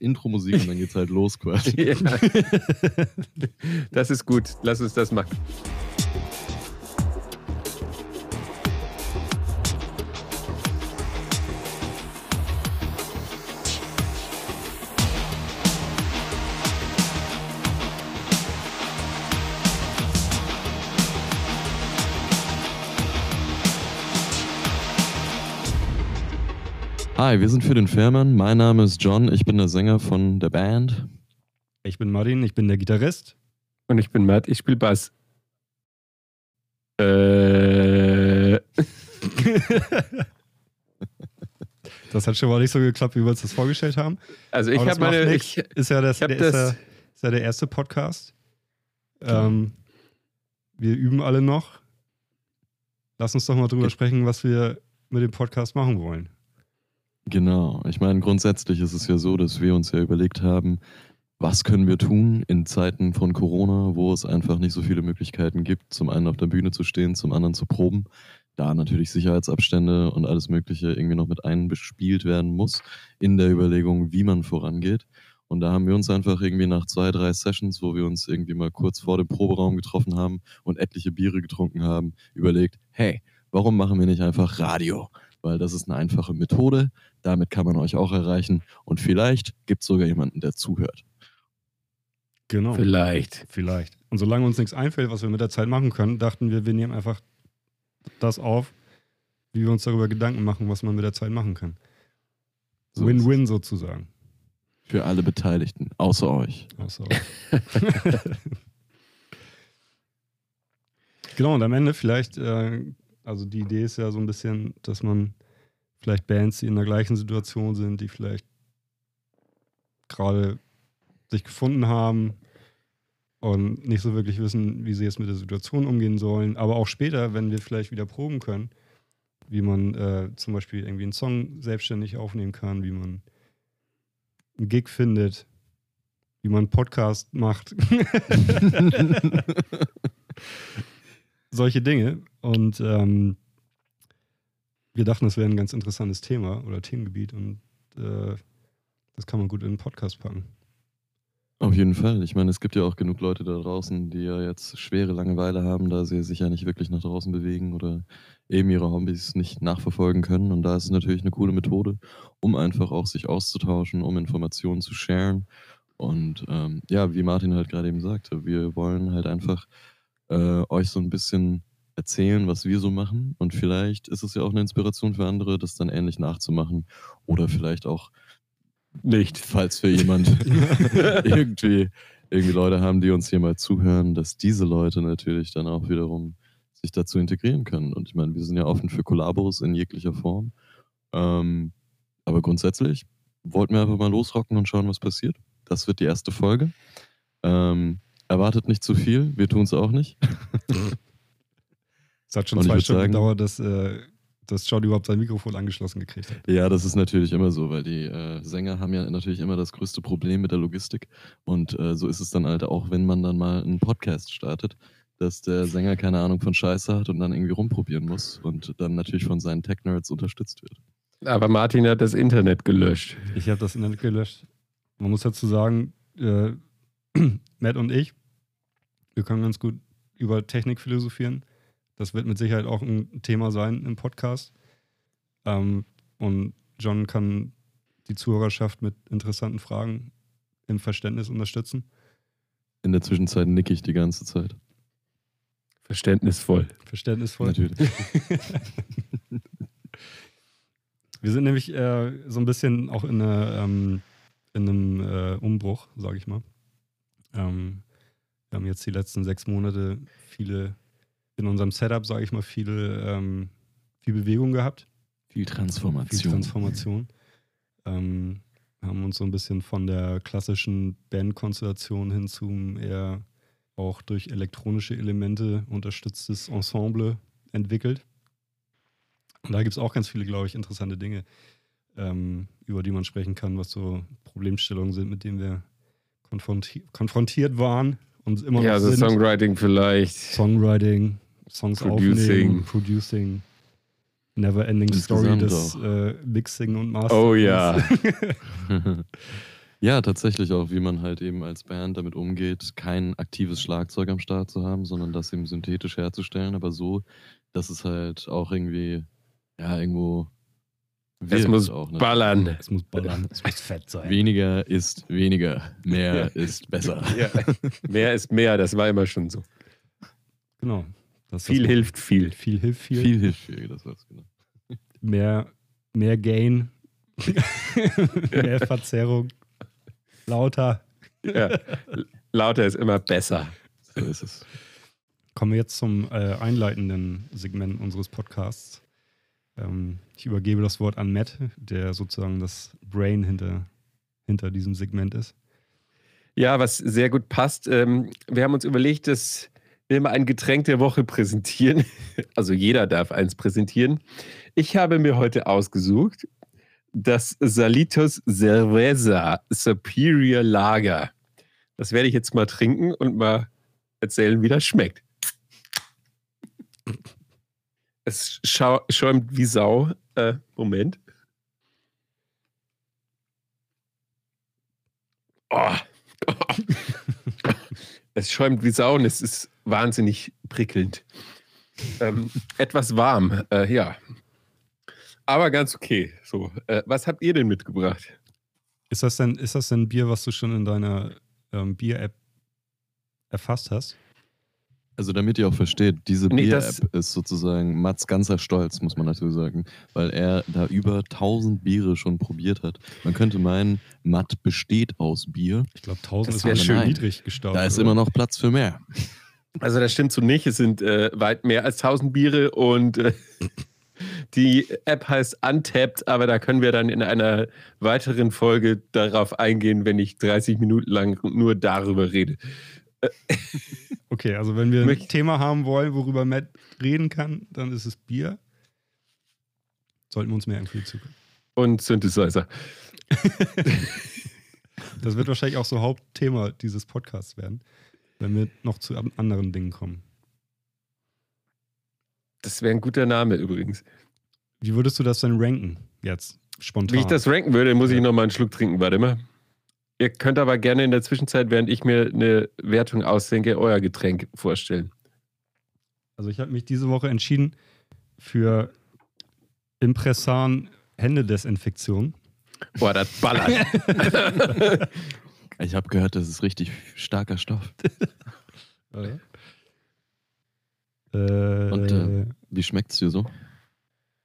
Intro-Musik und dann geht's halt los quasi. Ja. Das ist gut. Lass uns das machen. Hi, wir sind für den Fährmann. Mein Name ist John, ich bin der Sänger von der Band. Ich bin Martin, ich bin der Gitarrist. Und ich bin Matt, ich spiele Bass. Äh. das hat schon mal nicht so geklappt, wie wir uns das vorgestellt haben. Also ich habe meine. Ich, ist ja, das, ich hab der, das- ist, ja, ist ja der erste Podcast. Ähm, wir üben alle noch. Lass uns doch mal drüber Ge- sprechen, was wir mit dem Podcast machen wollen. Genau. Ich meine, grundsätzlich ist es ja so, dass wir uns ja überlegt haben, was können wir tun in Zeiten von Corona, wo es einfach nicht so viele Möglichkeiten gibt, zum einen auf der Bühne zu stehen, zum anderen zu proben, da natürlich Sicherheitsabstände und alles Mögliche irgendwie noch mit einbespielt werden muss in der Überlegung, wie man vorangeht. Und da haben wir uns einfach irgendwie nach zwei, drei Sessions, wo wir uns irgendwie mal kurz vor dem Proberaum getroffen haben und etliche Biere getrunken haben, überlegt, hey, warum machen wir nicht einfach Radio? Weil das ist eine einfache Methode, damit kann man euch auch erreichen und vielleicht gibt es sogar jemanden, der zuhört. Genau. vielleicht. Vielleicht. Und solange uns nichts einfällt, was wir mit der Zeit machen können, dachten wir, wir nehmen einfach das auf, wie wir uns darüber Gedanken machen, was man mit der Zeit machen kann. So Win-win sozusagen. es. Für alle Beteiligten, außer euch. Außer genau, und am Ende vielleicht, äh, also die Idee ist ja so ein bisschen, dass man vielleicht Bands, die in der gleichen Situation sind, die vielleicht gerade sich gefunden haben und nicht so wirklich wissen, wie sie jetzt mit der Situation umgehen sollen, aber auch später, wenn wir vielleicht wieder proben können, wie man äh, zum Beispiel irgendwie einen Song selbstständig aufnehmen kann, wie man einen Gig findet, wie man einen Podcast macht. Solche Dinge. Und ähm, wir dachten, das wäre ein ganz interessantes Thema oder Themengebiet und äh, das kann man gut in einen Podcast packen. Auf jeden Fall. Ich meine, es gibt ja auch genug Leute da draußen, die ja jetzt schwere Langeweile haben, da sie sich ja nicht wirklich nach draußen bewegen oder eben ihre Hobbys nicht nachverfolgen können. Und da ist es natürlich eine coole Methode, um einfach auch sich auszutauschen, um Informationen zu sharen. Und ähm, ja, wie Martin halt gerade eben sagte, wir wollen halt einfach äh, euch so ein bisschen erzählen, was wir so machen. Und vielleicht ist es ja auch eine Inspiration für andere, das dann ähnlich nachzumachen. Oder vielleicht auch Nicht. falls wir jemand irgendwie, irgendwie Leute haben, die uns hier mal zuhören, dass diese Leute natürlich dann auch wiederum sich dazu integrieren können. Und ich meine, wir sind ja offen für Kollabos in jeglicher Form. Ähm, aber grundsätzlich wollten wir einfach mal losrocken und schauen, was passiert. Das wird die erste Folge. Ähm, erwartet nicht zu viel, wir tun es auch nicht. Es hat schon zwei Stunden sagen- gedauert, dass, äh, dass John überhaupt sein Mikrofon angeschlossen gekriegt hat. Ja, das ist natürlich immer so, weil die äh, Sänger haben ja natürlich immer das größte Problem mit der Logistik. Und äh, so ist es dann halt auch, wenn man dann mal einen Podcast startet, dass der Sänger keine Ahnung von Scheiße hat und dann irgendwie rumprobieren muss und dann natürlich von seinen Tech-Nerds unterstützt wird. Aber Martin hat das Internet gelöscht. Ich habe das Internet gelöscht. Man muss dazu sagen, äh, Matt und ich, wir können ganz gut über Technik philosophieren. Das wird mit Sicherheit auch ein Thema sein im Podcast. Ähm, und John kann die Zuhörerschaft mit interessanten Fragen im Verständnis unterstützen. In der Zwischenzeit nick ich die ganze Zeit. Verständnisvoll. Verständnisvoll. Natürlich. Wir sind nämlich äh, so ein bisschen auch in, eine, ähm, in einem äh, Umbruch, sage ich mal. Ähm, wir haben jetzt die letzten sechs Monate viele, in unserem Setup, sage ich mal, viele, ähm, viel Bewegung gehabt. Viel Transformation. Viel Transformation. Ähm, haben uns so ein bisschen von der klassischen Bandkonstellation hin zum eher auch durch elektronische Elemente unterstütztes Ensemble entwickelt. Und da gibt es auch ganz viele, glaube ich, interessante Dinge, ähm, über die man sprechen kann, was so Problemstellungen sind, mit denen wir konfronti konfrontiert waren und immer Ja, noch also sind. Songwriting vielleicht. Songwriting, Songs Producing. aufnehmen, Producing, Never Ending Story des äh, Mixing und Mastering. Oh ja. Ja, tatsächlich auch, wie man halt eben als Band damit umgeht, kein aktives Schlagzeug am Start zu haben, sondern das eben synthetisch herzustellen, aber so, dass es halt auch irgendwie, ja, irgendwo Es wirkt muss auch, ne? ballern. Es muss ballern, es muss fett sein. Weniger ist weniger, mehr ist besser. Ja. Mehr ist mehr, das war immer schon so. Genau. Viel das hilft viel. Viel hilft viel. Viel hilft viel, das war's genau. Mehr, mehr Gain. mehr Verzerrung. Lauter. Ja. Lauter ist immer besser. So ist es. Kommen wir jetzt zum äh, einleitenden Segment unseres Podcasts. Ähm, ich übergebe das Wort an Matt, der sozusagen das Brain hinter, hinter diesem Segment ist. Ja, was sehr gut passt. Ähm, wir haben uns überlegt, dass wir immer ein Getränk der Woche präsentieren. Also jeder darf eins präsentieren. Ich habe mir heute ausgesucht das Salitos Cerveza Superior Lager. Das werde ich jetzt mal trinken und mal erzählen, wie das schmeckt. Es schäumt wie Sau. Äh, Moment. Oh. es schäumt wie Sau und es ist wahnsinnig prickelnd. Ähm, etwas warm, äh, ja. Aber ganz okay. So, äh, was habt ihr denn mitgebracht? Ist das denn, ist das denn Bier, was du schon in deiner ähm, Bier-App erfasst hast? Also damit ihr auch versteht, diese Nee, Bier-App ist sozusagen Mats ganzer Stolz, muss man dazu sagen, weil er da über 1000 Biere schon probiert hat. Man könnte meinen, Matt besteht aus Bier. Ich glaube, 1000 Das ist aber schön schön. niedrig gestartet. Da ist oder? immer noch Platz für mehr. Also das stimmt so nicht. Es sind äh, weit mehr als 1000 Biere und äh, die App heißt Untapped, aber da können wir dann in einer weiteren Folge darauf eingehen, wenn ich 30 Minuten lang nur darüber rede. Okay, also wenn wir ein Thema haben wollen, worüber Matt reden kann, dann ist es Bier. Sollten wir uns merken für die Zukunft. Und Synthesizer. Das wird wahrscheinlich auch so Hauptthema dieses Podcasts werden, wenn wir noch zu an- anderen Dingen kommen. Das wäre ein guter Name übrigens. Wie würdest du das denn ranken jetzt spontan? Wie ich das ranken würde, muss ich Ja. noch mal einen Schluck trinken. Warte mal. Ihr könnt aber gerne in der Zwischenzeit, während ich mir eine Wertung ausdenke, euer Getränk vorstellen. Also ich habe mich diese Woche entschieden für Impressan Händedesinfektion. Boah, das ballert. Ich habe gehört, das ist richtig starker Stoff. Äh, Und, äh, Wie schmeckt's dir so?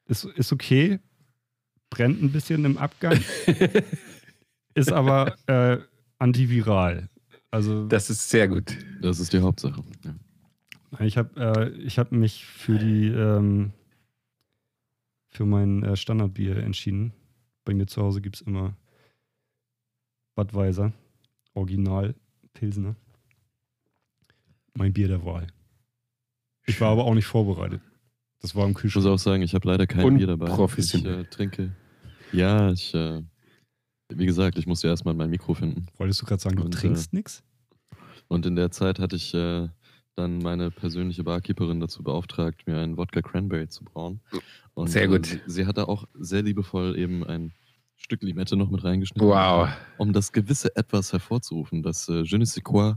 ist, ist okay, brennt ein bisschen im Abgang, ist aber äh, antiviral. Also Das ist sehr gut. Das ist die Hauptsache. Ja. ich habe äh, ich hab mich für die ähm, für mein äh, Standardbier entschieden. Bei mir zu Hause gibt es immer Budweiser, Original Pilsener. Mein Bier der Wahl. Ich war aber auch nicht vorbereitet. Das war im Ich muss Kühlschrank. auch sagen, ich habe leider kein Bier dabei. Ich äh, trinke. Ja, ich, äh, wie gesagt, ich musste erstmal mein Mikro finden. Wolltest du gerade sagen, du Und, trinkst nix? Und in der Zeit hatte ich äh, dann meine persönliche Barkeeperin dazu beauftragt, mir einen Wodka Cranberry zu brauen. Und, Sehr gut. Äh, sie, sie hat da auch sehr liebevoll eben ein Stück Limette noch mit reingeschnitten. Wow. Um das gewisse Etwas hervorzurufen, das äh, Je ne sais quoi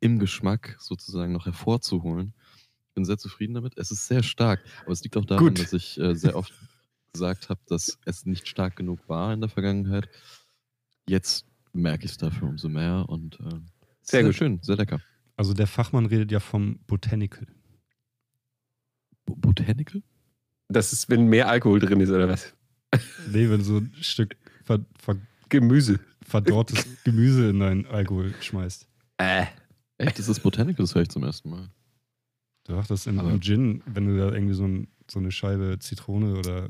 im Geschmack sozusagen noch hervorzuholen. Ich bin sehr zufrieden damit. Es ist sehr stark, aber es liegt auch daran, Gut. dass ich äh, sehr oft gesagt habe, dass es nicht stark genug war in der Vergangenheit. Jetzt merke ich es dafür umso mehr und äh, Sehr gut. schön, sehr lecker. Also der Fachmann redet ja vom Botanical. Bo- Botanical? Das ist, wenn mehr Alkohol drin ist, oder was? Nee, wenn du so ein Stück ver ver Gemüse. verdorrtes Gemüse in deinen Alkohol schmeißt. Äh. Echt, das ist Botanical, das höre ich zum ersten Mal. Du dachtest im, Aber- im Gin, wenn du da irgendwie so, ein, so eine Scheibe Zitrone oder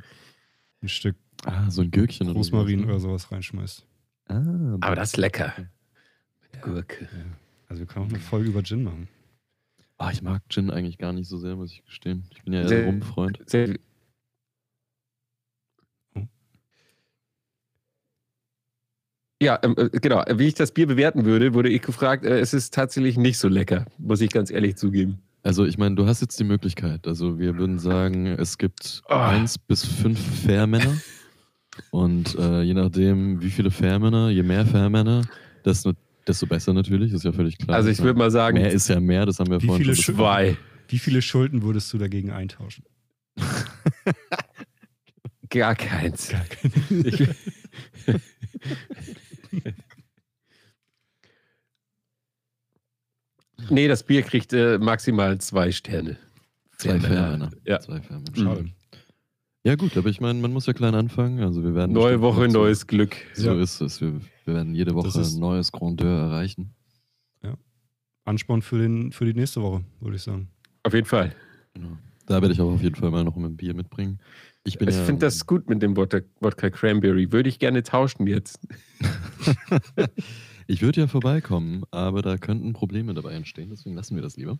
ein Stück Ah, so ein Gürkchen oder Rosmarin ne? oder sowas reinschmeißt. Ah, Aber das ist lecker. Gurke. Also wir können auch eine Folge über Gin machen. Ah, ich mag Gin eigentlich gar nicht so sehr, muss ich gestehen. Ich bin ja eher Sehr- Rumfreund. Sehr, Ja, ähm, äh, genau. Wie ich das Bier bewerten würde, wurde ich gefragt. Äh, es ist tatsächlich nicht so lecker, muss ich ganz ehrlich zugeben. Also ich meine, du hast jetzt die Möglichkeit. Also wir würden sagen, es gibt Ah. eins bis fünf Fair-Männer Und äh, je nachdem, wie viele Fairmänner, je mehr Fairmänner, desto, desto besser natürlich, ist ja völlig klar. Also ich würde mal sagen, mehr ist ja mehr, das haben wir Wie vorhin viele schon zwei. Wie viele Schulden würdest du dagegen eintauschen? Gar keins. Ich, nee, das Bier kriegt äh, maximal zwei Sterne. Zwei Fairmänner. Ja. Zwei Fairmänner. Schade. Ja gut, aber ich meine, man muss ja klein anfangen. Also wir werden Neue Woche, so- neues Glück. So Ja. ist es. Wir, wir werden jede Woche ein neues Grandeur erreichen. Ansporn für, den, für die nächste Woche, würde ich sagen. Auf jeden Fall. Genau. Da werde ich auch auf jeden Fall mal noch ein Bier mitbringen. Ich Ich ja, finde das gut mit dem Wodka, Wodka Cranberry. Würde ich gerne tauschen jetzt. ich würde ja vorbeikommen, aber da könnten Probleme dabei entstehen, deswegen lassen wir das lieber.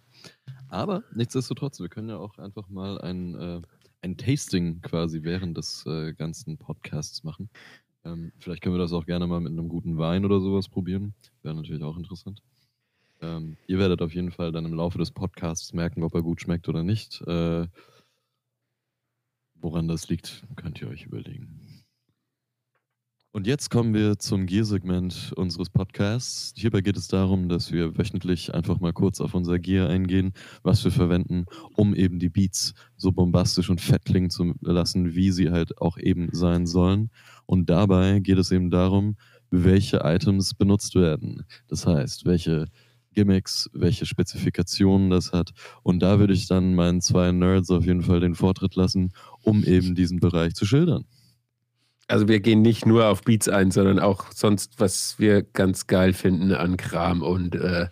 Aber nichtsdestotrotz, wir können ja auch einfach mal ein, äh, ein Tasting quasi während des äh, ganzen Podcasts machen. Ähm, vielleicht können wir das auch gerne mal mit einem guten Wein oder sowas probieren. Wäre natürlich auch interessant. Ähm, ihr werdet auf jeden Fall dann im Laufe des Podcasts merken, ob er gut schmeckt oder nicht. Äh, woran das liegt, könnt ihr euch überlegen. Und jetzt kommen wir zum Gear-Segment unseres Podcasts. Hierbei geht es darum, dass wir wöchentlich einfach mal kurz auf unser Gear eingehen, was wir verwenden, um eben die Beats so bombastisch und fett klingen zu lassen, wie sie halt auch eben sein sollen. Und dabei geht es eben darum, welche Items benutzt werden. Das heißt, welche Gimmicks, welche Spezifikationen das hat. Und da würde ich dann meinen zwei Nerds auf jeden Fall den Vortritt lassen, um eben diesen Bereich zu schildern. Also wir gehen nicht nur auf Beats ein, sondern auch sonst, was wir ganz geil finden an Kram und äh,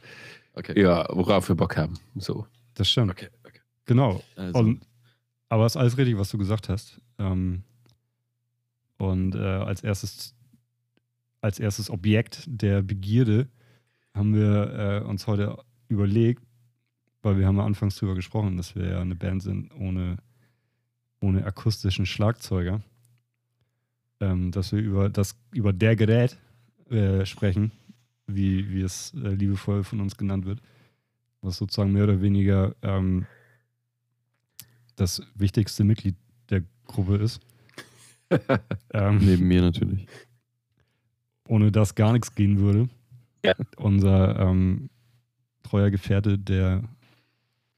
Okay. ja, worauf wir Bock haben. So. Das stimmt. Okay, okay. Genau. Also, Und, aber es ist alles richtig, was du gesagt hast. Ähm, und äh, als erstes als erstes Objekt der Begierde haben wir äh, uns heute überlegt, weil wir haben ja anfangs drüber gesprochen, dass wir ja eine Band sind ohne, ohne akustischen Schlagzeuger, ähm, dass wir über das über der Gerät äh, sprechen, wie, wie es äh, liebevoll von uns genannt wird, was sozusagen mehr oder weniger ähm, das wichtigste Mitglied der Gruppe ist. ähm, neben mir natürlich. ohne das gar nichts gehen würde. Ja. Unser ähm, treuer Gefährte, der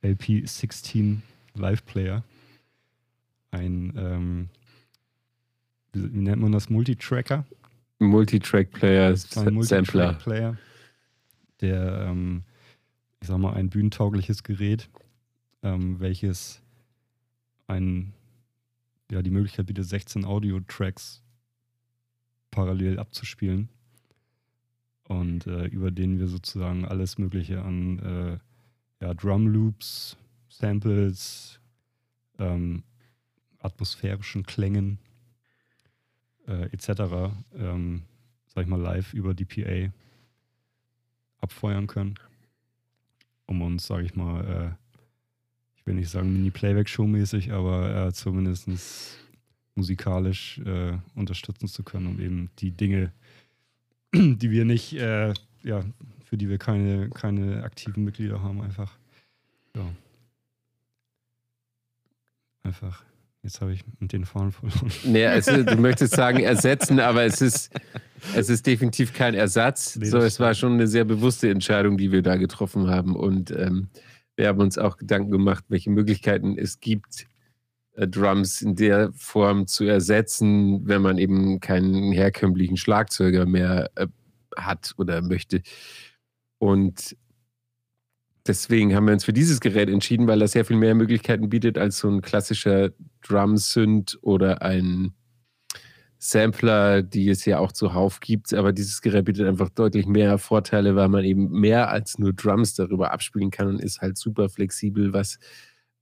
LP16 Live Player, ein, ähm, wie, nennt man das, Multitracker? Multitrack-Player, Ein Sampler. Multitrack-Player, der, ähm, ich sag mal, ein bühnentaugliches Gerät, ähm, welches ein, ja, die Möglichkeit bietet, 16 Audio-Tracks parallel abzuspielen und äh, über den wir sozusagen alles Mögliche an äh, ja, Drum Loops, Samples, ähm, atmosphärischen Klängen äh, etc. Ähm, sag ich mal live über die PA abfeuern können, um uns, sag ich mal, äh, ich will nicht sagen Mini-Playback-Show-mäßig, aber äh, zumindest musikalisch äh, unterstützen zu können, um eben die Dinge, die wir nicht, äh, ja, für die wir keine, keine aktiven Mitglieder haben, einfach, ja, einfach, jetzt habe ich mit den Fahren verloren. Nee, also, du möchtest sagen ersetzen, aber es ist, es ist definitiv kein Ersatz. Nee, so, es war schon eine sehr bewusste Entscheidung, die wir da getroffen haben. Und ähm, wir haben uns auch Gedanken gemacht, welche Möglichkeiten es gibt, äh, Drums in der Form zu ersetzen, wenn man eben keinen herkömmlichen Schlagzeuger mehr äh, hat oder möchte. Und deswegen haben wir uns für dieses Gerät entschieden, weil das sehr viel mehr Möglichkeiten bietet als so ein klassischer Drum-Synth oder ein Sampler, die es ja auch zuhauf gibt. Aber dieses Gerät bietet einfach deutlich mehr Vorteile, weil man eben mehr als nur Drums darüber abspielen kann und ist halt super flexibel, was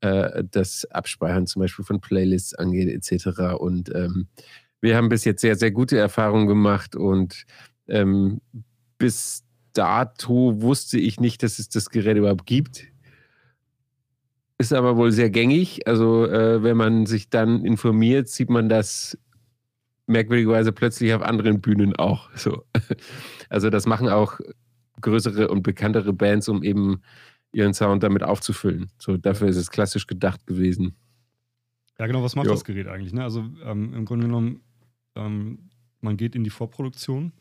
äh, das Abspeichern zum Beispiel von Playlists angeht, etc. Und ähm, wir haben bis jetzt sehr, sehr gute Erfahrungen gemacht und ähm, bis dato wusste ich nicht, dass es das Gerät überhaupt gibt. Ist aber wohl sehr gängig. Also, äh, wenn man sich dann informiert, sieht man das merkwürdigerweise plötzlich auf anderen Bühnen auch. So. Also, das machen auch größere und bekanntere Bands, um eben ihren Sound damit aufzufüllen. So, dafür ist es klassisch gedacht gewesen. Ja, genau, was macht Jo. das Gerät eigentlich? Ne? Also ähm, im Grunde genommen Ähm, man geht in die Vorproduktion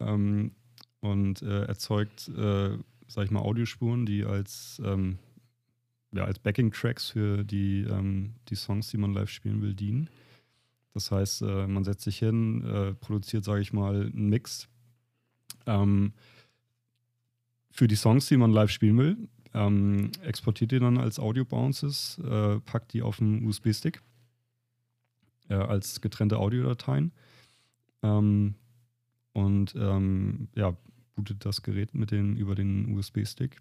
ähm, und äh, erzeugt, äh, sag ich mal, Audiospuren, die als, ähm, ja, als Backing-Tracks für die, ähm, die Songs, die man live spielen will, dienen. Das heißt, äh, man setzt sich hin, äh, produziert, sage ich mal, einen Mix ähm, für die Songs, die man live spielen will. Ähm, exportiert die dann als Audio-Bounces, äh, packt die auf einen USB-Stick äh, als getrennte Audiodateien ähm, und ähm, ja, bootet das Gerät mit den, über den USB-Stick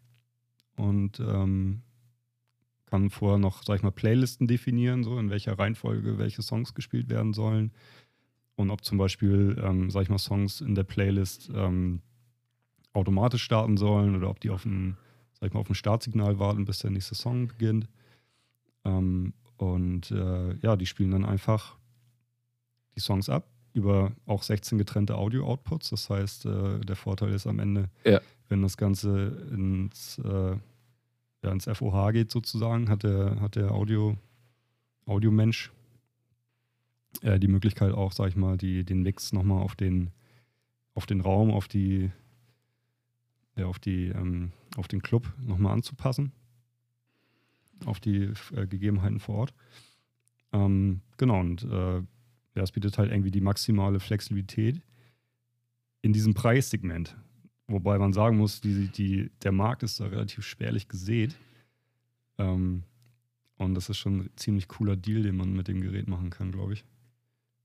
und ähm, kann vorher noch, sag ich mal, Playlisten definieren, so in welcher Reihenfolge welche Songs gespielt werden sollen. Und ob zum Beispiel, ähm, sag ich mal, Songs in der Playlist ähm, automatisch starten sollen oder ob die auf ein, sag ich mal, auf ein Startsignal warten, bis der nächste Song beginnt. Ähm, und äh, ja, die spielen dann einfach die Songs ab über auch 16 getrennte Audio-Outputs. Das heißt, äh, der Vorteil ist am Ende, Ja. wenn das Ganze ins äh, ja, ins FOH geht sozusagen, hat der, hat der Audio, Audiomensch äh, die Möglichkeit auch, sag ich mal, die, den Mix nochmal auf den, auf den Raum, auf die, ja, auf die, ähm, auf den Club nochmal anzupassen. Auf die äh, Gegebenheiten vor Ort. Ähm, genau, und äh, ja, es bietet halt irgendwie die maximale Flexibilität in diesem Preissegment. Wobei man sagen muss, die, die, der Markt ist da relativ spärlich gesät. Ähm, und das ist schon ein ziemlich cooler Deal, den man mit dem Gerät machen kann, glaube ich.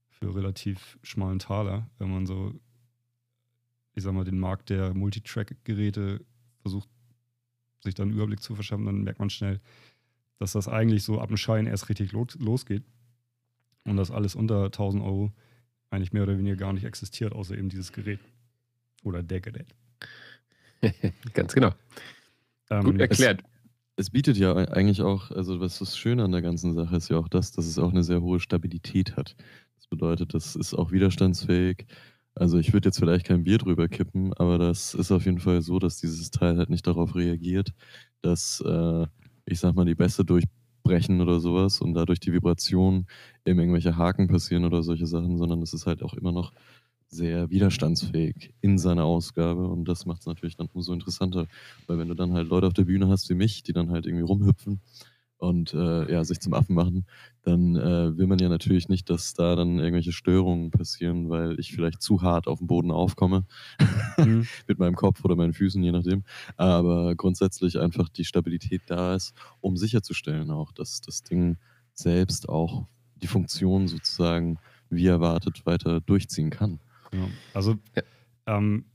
Für relativ schmalen Taler, wenn man so, ich sag mal, den Markt der Multitrack-Geräte versucht, sich da einen Überblick zu verschaffen, dann merkt man schnell, dass das eigentlich so ab dem Schein erst richtig lo losgeht. Und das alles unter 1000 Euro eigentlich mehr oder weniger gar nicht existiert, außer eben dieses Gerät. Oder der Gerät. Ganz genau. Ähm, Gut erklärt. Es bietet ja eigentlich auch, also was das Schöne an der ganzen Sache ist ja auch das, dass es auch eine sehr hohe Stabilität hat. Das bedeutet, das ist auch widerstandsfähig. Also ich würde jetzt vielleicht kein Bier drüber kippen, aber das ist auf jeden Fall so, dass dieses Teil halt nicht darauf reagiert, dass, äh, ich sag mal, die Bässe durchbrechen oder sowas und dadurch die Vibration eben irgendwelche Haken passieren oder solche Sachen, sondern es ist halt auch immer noch sehr widerstandsfähig in seiner Ausgabe und das macht es natürlich dann umso interessanter, weil wenn du dann halt Leute auf der Bühne hast wie mich, die dann halt irgendwie rumhüpfen und äh, ja, sich zum Affen machen, dann äh, will man ja natürlich nicht, dass da dann irgendwelche Störungen passieren, weil ich vielleicht zu hart auf dem Boden aufkomme Mhm. mit meinem Kopf oder meinen Füßen, je nachdem. Aber grundsätzlich einfach die Stabilität da ist, um sicherzustellen auch, dass das Ding selbst auch die Funktion sozusagen wie erwartet weiter durchziehen kann. Ja. Also, ähm,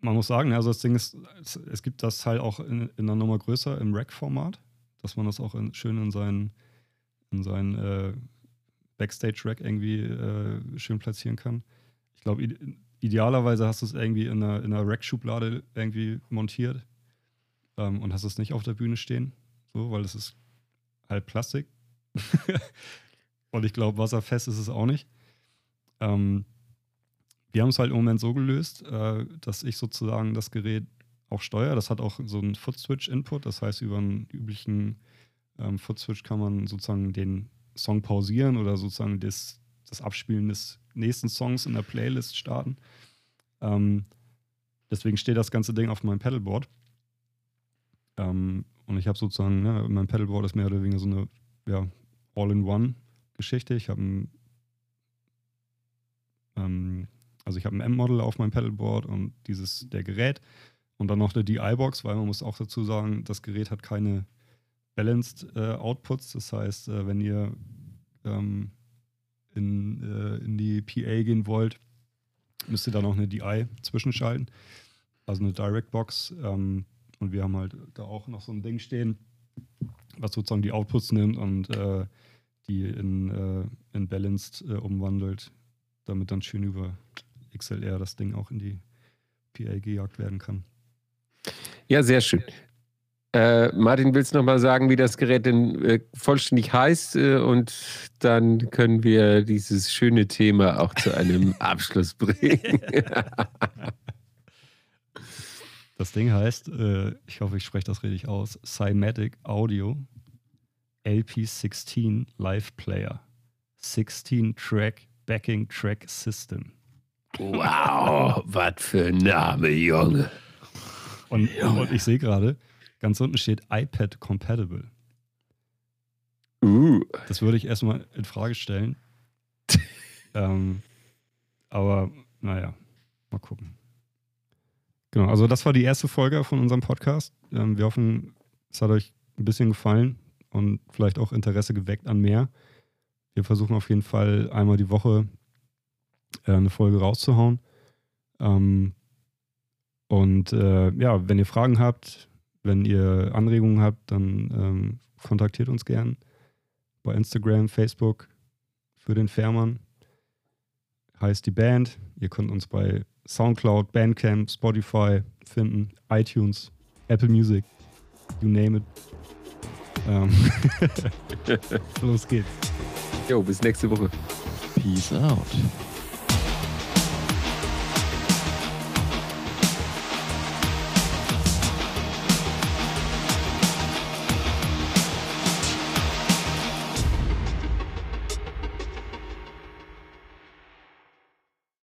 man muss sagen, also das Ding ist, es, es gibt das Teil auch in, in einer Nummer größer im Rack-Format, dass man das auch in, schön in seinen, in seinen äh, Backstage-Rack irgendwie äh, schön platzieren kann. Ich glaube, ide idealerweise hast du es irgendwie in einer, in einer Rack-Schublade irgendwie montiert ähm, und hast es nicht auf der Bühne stehen, so, weil es ist halt Plastik. und ich glaube, wasserfest ist es auch nicht. Ähm, wir haben es halt im Moment so gelöst, äh, dass ich sozusagen das Gerät auch steuere. Das hat auch so einen Foot-Switch-Input. Das heißt, über einen üblichen ähm, Foot-Switch kann man sozusagen den Song pausieren oder sozusagen das, das Abspielen des nächsten Songs in der Playlist starten. Ähm, deswegen steht das ganze Ding auf meinem Pedalboard. Ähm, und ich habe sozusagen, ne, mein Pedalboard ist mehr oder weniger so eine ja, All-in-One-Geschichte. Ich habe ein ähm, also ich habe ein M-Model auf meinem Pedalboard und dieses der Gerät und dann noch eine DI-Box, weil man muss auch dazu sagen, das Gerät hat keine Balanced äh, Outputs. Das heißt, äh, wenn ihr ähm, in, äh, in die PA gehen wollt, müsst ihr da noch eine DI zwischenschalten. Also eine Direct Box. Ähm, und wir haben halt da auch noch so ein Ding stehen, was sozusagen die Outputs nimmt und äh, die in, äh, in Balanced äh, umwandelt, damit dann schön über XLR das Ding auch in die PA gejagt werden kann. Ja, sehr schön. Äh, Martin, willst du nochmal sagen, wie das Gerät denn äh, vollständig heißt? Äh, und dann können wir dieses schöne Thema auch zu einem Abschluss bringen. Das Ding heißt, äh, ich hoffe, ich spreche das richtig aus, Cymatic Audio LP16 Live Player. 16 Track Backing Track System. Wow, was für ein Name, Junge. Und, und ich sehe gerade, ganz unten steht iPad Compatible. Uh. Das würde ich erstmal in Frage stellen. ähm, aber naja, mal gucken. Genau, also das war die erste Folge von unserem Podcast. Ähm, wir hoffen, es hat euch ein bisschen gefallen und vielleicht auch Interesse geweckt an mehr. Wir versuchen auf jeden Fall einmal die Woche äh, eine Folge rauszuhauen. Ähm, und äh, ja, wenn ihr Fragen habt, wenn ihr Anregungen habt, dann ähm, kontaktiert uns gern bei Instagram, Facebook für den Fährmann. Heißt die Band. Ihr könnt uns bei Soundcloud, Bandcamp, Spotify finden, iTunes, Apple Music, you name it. Ähm Los geht's. Jo, bis nächste Woche. Peace out.